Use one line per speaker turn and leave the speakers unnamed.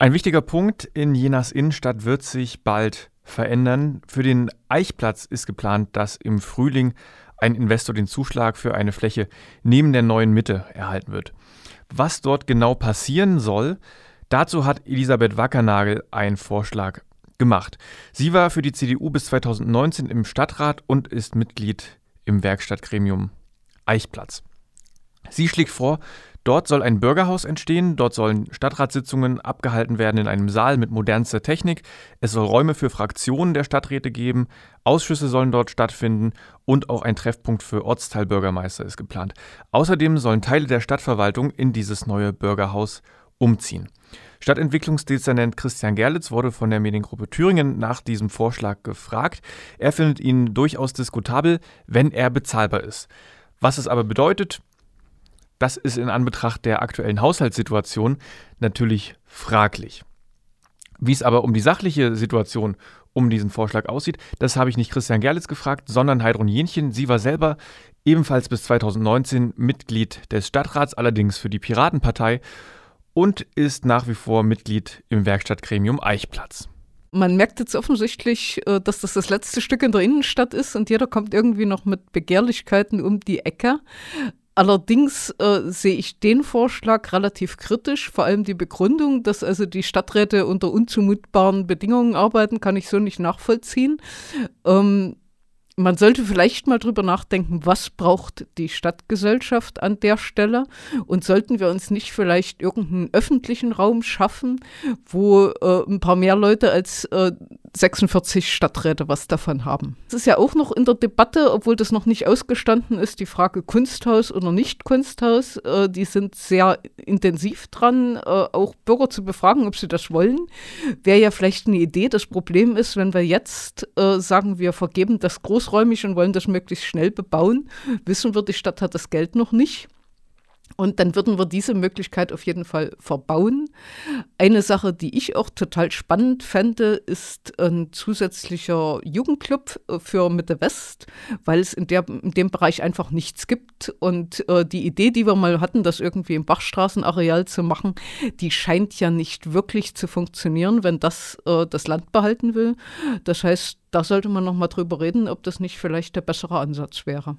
Ein wichtiger Punkt in Jenas Innenstadt wird sich bald verändern. Für den Eichplatz ist geplant, dass im Frühling ein Investor den Zuschlag für eine Fläche neben der neuen Mitte erhalten wird. Was dort genau passieren soll, dazu hat Elisabeth Wackernagel einen Vorschlag gemacht. Sie war für die CDU bis 2019 im Stadtrat und ist Mitglied im Werkstattgremium Eichplatz. Sie schlägt vor, Dort soll ein Bürgerhaus entstehen, dort sollen Stadtratssitzungen abgehalten werden in einem Saal mit modernster Technik, es soll Räume für Fraktionen der Stadträte geben, Ausschüsse sollen dort stattfinden und auch ein Treffpunkt für Ortsteilbürgermeister ist geplant. Außerdem sollen Teile der Stadtverwaltung in dieses neue Bürgerhaus umziehen. Stadtentwicklungsdezernent Christian Gerlitz wurde von der Mediengruppe Thüringen nach diesem Vorschlag gefragt. Er findet ihn durchaus diskutabel, wenn er bezahlbar ist. Was es aber bedeutet, das ist in Anbetracht der aktuellen Haushaltssituation natürlich fraglich. Wie es aber um die sachliche Situation um diesen Vorschlag aussieht, das habe ich nicht Christian Gerlitz gefragt, sondern Heidrun Jenchen. Sie war selber ebenfalls bis 2019 Mitglied des Stadtrats, allerdings für die Piratenpartei und ist nach wie vor Mitglied im Werkstattgremium Eichplatz.
Man merkt jetzt offensichtlich, äh, dass das das letzte Stück in der Innenstadt ist und jeder kommt irgendwie noch mit Begehrlichkeiten um die Ecke. Allerdings äh, sehe ich den Vorschlag relativ kritisch, vor allem die Begründung, dass also die Stadträte unter unzumutbaren Bedingungen arbeiten, kann ich so nicht nachvollziehen. Ähm, man sollte vielleicht mal drüber nachdenken, was braucht die Stadtgesellschaft an der Stelle und sollten wir uns nicht vielleicht irgendeinen öffentlichen Raum schaffen, wo äh, ein paar mehr Leute als äh, 46 Stadträte was davon haben. Es ist ja auch noch in der Debatte, obwohl das noch nicht ausgestanden ist, die Frage Kunsthaus oder nicht Kunsthaus. Äh, die sind sehr intensiv dran, äh, auch Bürger zu befragen, ob sie das wollen. Wäre ja vielleicht eine Idee. Das Problem ist, wenn wir jetzt äh, sagen, wir vergeben das großräumig und wollen das möglichst schnell bebauen, wissen wir, die Stadt hat das Geld noch nicht. Und dann würden wir diese Möglichkeit auf jeden Fall verbauen. Eine Sache, die ich auch total spannend fände, ist ein zusätzlicher Jugendclub äh, für Mitte West, weil es in, der, in dem Bereich einfach nichts gibt. Und äh, die Idee, die wir mal hatten, das irgendwie im Bachstraßenareal zu machen, die scheint ja nicht wirklich zu funktionieren, wenn das äh, das Land behalten will. Das heißt, da sollte man noch mal drüber reden, ob das nicht vielleicht der bessere Ansatz wäre.